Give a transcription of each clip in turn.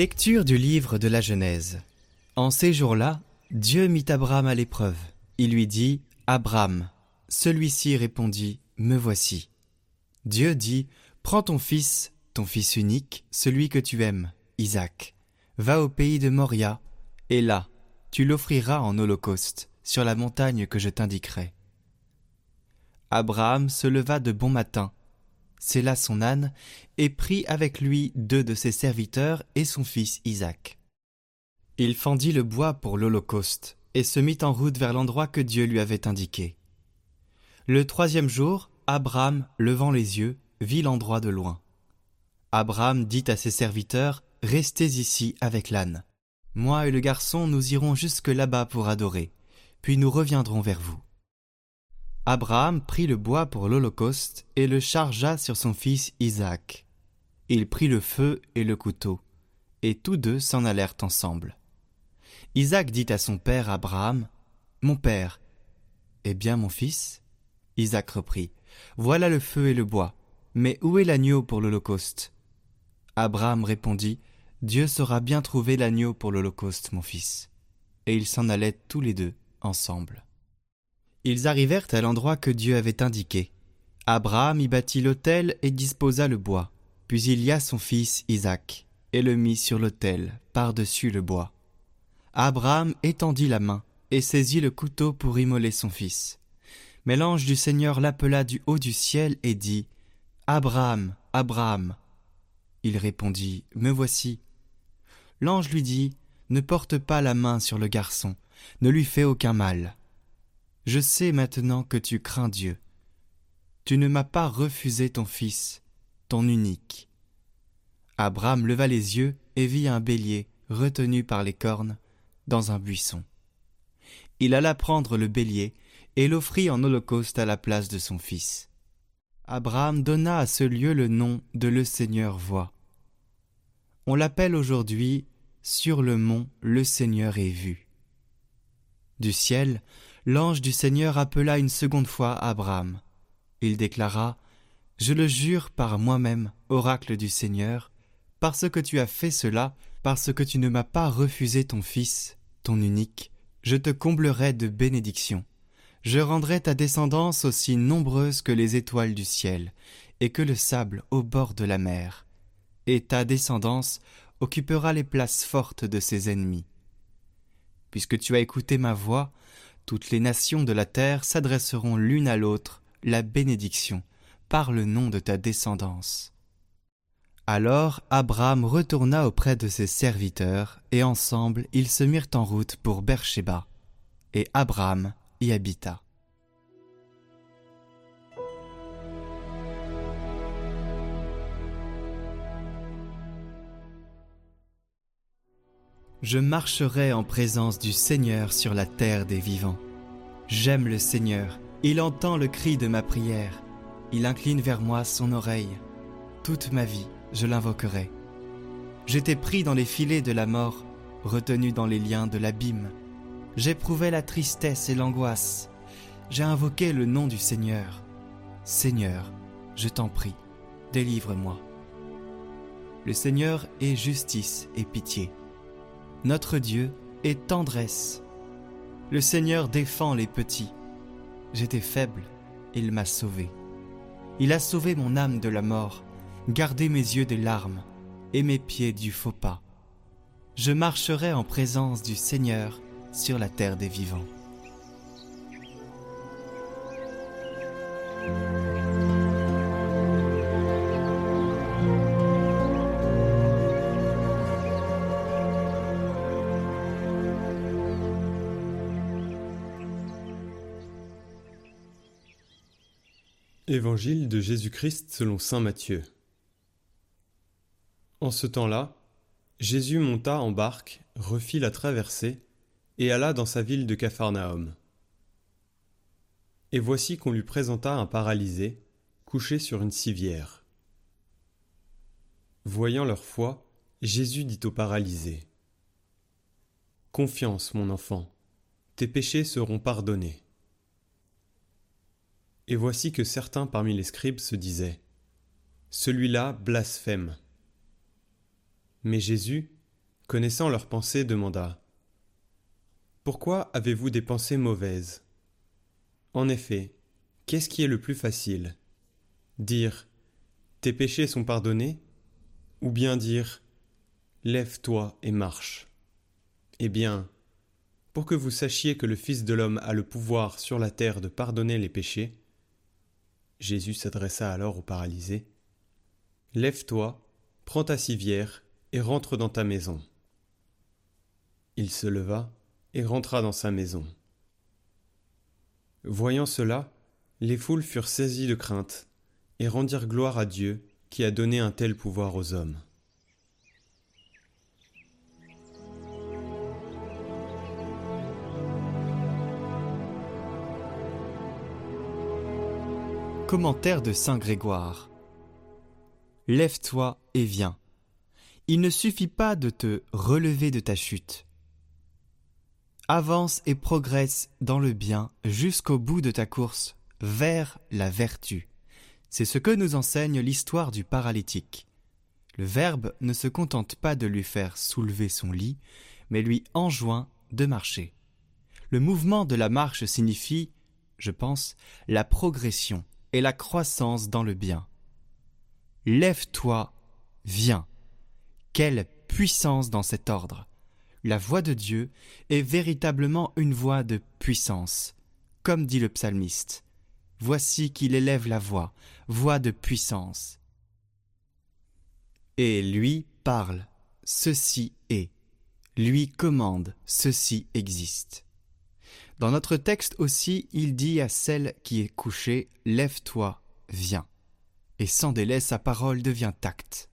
Lecture du livre de la Genèse. En ces jours-là, Dieu mit Abraham à l'épreuve. Il lui dit Abraham. Celui-ci répondit Me voici. Dieu dit Prends ton fils, ton fils unique, celui que tu aimes, Isaac. Va au pays de Moria, et là, tu l'offriras en holocauste, sur la montagne que je t'indiquerai. Abraham se leva de bon matin là son âne, et prit avec lui deux de ses serviteurs et son fils Isaac. Il fendit le bois pour l'Holocauste, et se mit en route vers l'endroit que Dieu lui avait indiqué. Le troisième jour, Abraham, levant les yeux, vit l'endroit de loin. Abraham dit à ses serviteurs, Restez ici avec l'âne. Moi et le garçon, nous irons jusque là-bas pour adorer, puis nous reviendrons vers vous. Abraham prit le bois pour l'Holocauste et le chargea sur son fils Isaac. Il prit le feu et le couteau, et tous deux s'en allèrent ensemble. Isaac dit à son père Abraham, Mon père. Eh bien, mon fils Isaac reprit, Voilà le feu et le bois, mais où est l'agneau pour l'Holocauste? Abraham répondit, Dieu saura bien trouver l'agneau pour l'Holocauste, mon fils. Et ils s'en allaient tous les deux ensemble. Ils arrivèrent à l'endroit que Dieu avait indiqué. Abraham y bâtit l'autel et disposa le bois. Puis il y a son fils Isaac, et le mit sur l'autel, par-dessus le bois. Abraham étendit la main, et saisit le couteau pour immoler son fils. Mais l'ange du Seigneur l'appela du haut du ciel et dit Abraham, Abraham. Il répondit Me voici. L'ange lui dit Ne porte pas la main sur le garçon, ne lui fais aucun mal. Je sais maintenant que tu crains Dieu. Tu ne m'as pas refusé ton fils, ton unique. Abraham leva les yeux et vit un bélier retenu par les cornes dans un buisson. Il alla prendre le bélier et l'offrit en holocauste à la place de son fils. Abraham donna à ce lieu le nom de Le Seigneur voit. On l'appelle aujourd'hui sur le mont Le Seigneur est vu. Du ciel, l'ange du Seigneur appela une seconde fois Abraham. Il déclara Je le jure par moi-même, oracle du Seigneur, parce que tu as fait cela, parce que tu ne m'as pas refusé ton fils, ton unique, je te comblerai de bénédictions. Je rendrai ta descendance aussi nombreuse que les étoiles du ciel, et que le sable au bord de la mer. Et ta descendance occupera les places fortes de ses ennemis. Puisque tu as écouté ma voix, toutes les nations de la terre s'adresseront l'une à l'autre la bénédiction par le nom de ta descendance. Alors Abraham retourna auprès de ses serviteurs, et ensemble ils se mirent en route pour Beersheba, et Abraham y habita. Je marcherai en présence du Seigneur sur la terre des vivants. J'aime le Seigneur, il entend le cri de ma prière, il incline vers moi son oreille. Toute ma vie, je l'invoquerai. J'étais pris dans les filets de la mort, retenu dans les liens de l'abîme. J'éprouvais la tristesse et l'angoisse. J'ai invoqué le nom du Seigneur. Seigneur, je t'en prie, délivre-moi. Le Seigneur est justice et pitié. Notre Dieu est tendresse. Le Seigneur défend les petits. J'étais faible, il m'a sauvé. Il a sauvé mon âme de la mort, gardé mes yeux des larmes et mes pieds du faux pas. Je marcherai en présence du Seigneur sur la terre des vivants. Évangile de Jésus-Christ selon Saint Matthieu. En ce temps-là, Jésus monta en barque, refit la traversée, et alla dans sa ville de Capharnaüm. Et voici qu'on lui présenta un paralysé, couché sur une civière. Voyant leur foi, Jésus dit au paralysé Confiance, mon enfant, tes péchés seront pardonnés. Et voici que certains parmi les scribes se disaient Celui-là blasphème. Mais Jésus, connaissant leurs pensées, demanda Pourquoi avez-vous des pensées mauvaises? En effet, qu'est-ce qui est le plus facile? Dire Tes péchés sont pardonnés ou bien dire Lève-toi et marche Eh bien, pour que vous sachiez que le Fils de l'homme a le pouvoir sur la terre de pardonner les péchés, Jésus s'adressa alors au paralysé. Lève-toi, prends ta civière et rentre dans ta maison. Il se leva et rentra dans sa maison. Voyant cela, les foules furent saisies de crainte et rendirent gloire à Dieu qui a donné un tel pouvoir aux hommes. Commentaire de Saint Grégoire. Lève-toi et viens. Il ne suffit pas de te relever de ta chute. Avance et progresse dans le bien jusqu'au bout de ta course, vers la vertu. C'est ce que nous enseigne l'histoire du paralytique. Le Verbe ne se contente pas de lui faire soulever son lit, mais lui enjoint de marcher. Le mouvement de la marche signifie, je pense, la progression, et la croissance dans le bien. Lève-toi, viens. Quelle puissance dans cet ordre. La voix de Dieu est véritablement une voix de puissance, comme dit le psalmiste. Voici qu'il élève la voix, voix de puissance. Et lui parle, ceci est. Lui commande, ceci existe. Dans notre texte aussi, il dit à celle qui est couchée Lève-toi, viens. Et sans délai, sa parole devient acte.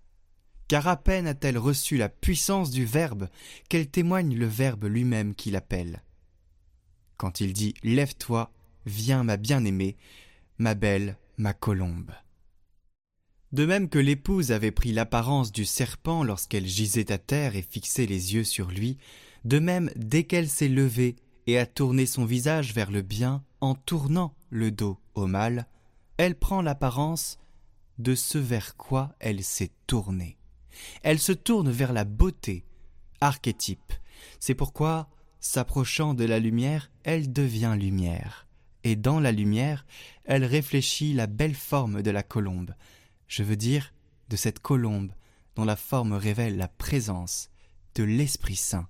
Car à peine a-t-elle reçu la puissance du Verbe qu'elle témoigne le Verbe lui-même qui l'appelle. Quand il dit Lève-toi, viens ma bien-aimée, ma belle, ma colombe. De même que l'épouse avait pris l'apparence du serpent lorsqu'elle gisait à terre et fixait les yeux sur lui, de même dès qu'elle s'est levée, et à tourner son visage vers le bien en tournant le dos au mal, elle prend l'apparence de ce vers quoi elle s'est tournée. Elle se tourne vers la beauté, archétype. C'est pourquoi, s'approchant de la lumière, elle devient lumière. Et dans la lumière, elle réfléchit la belle forme de la colombe. Je veux dire de cette colombe dont la forme révèle la présence de l'Esprit Saint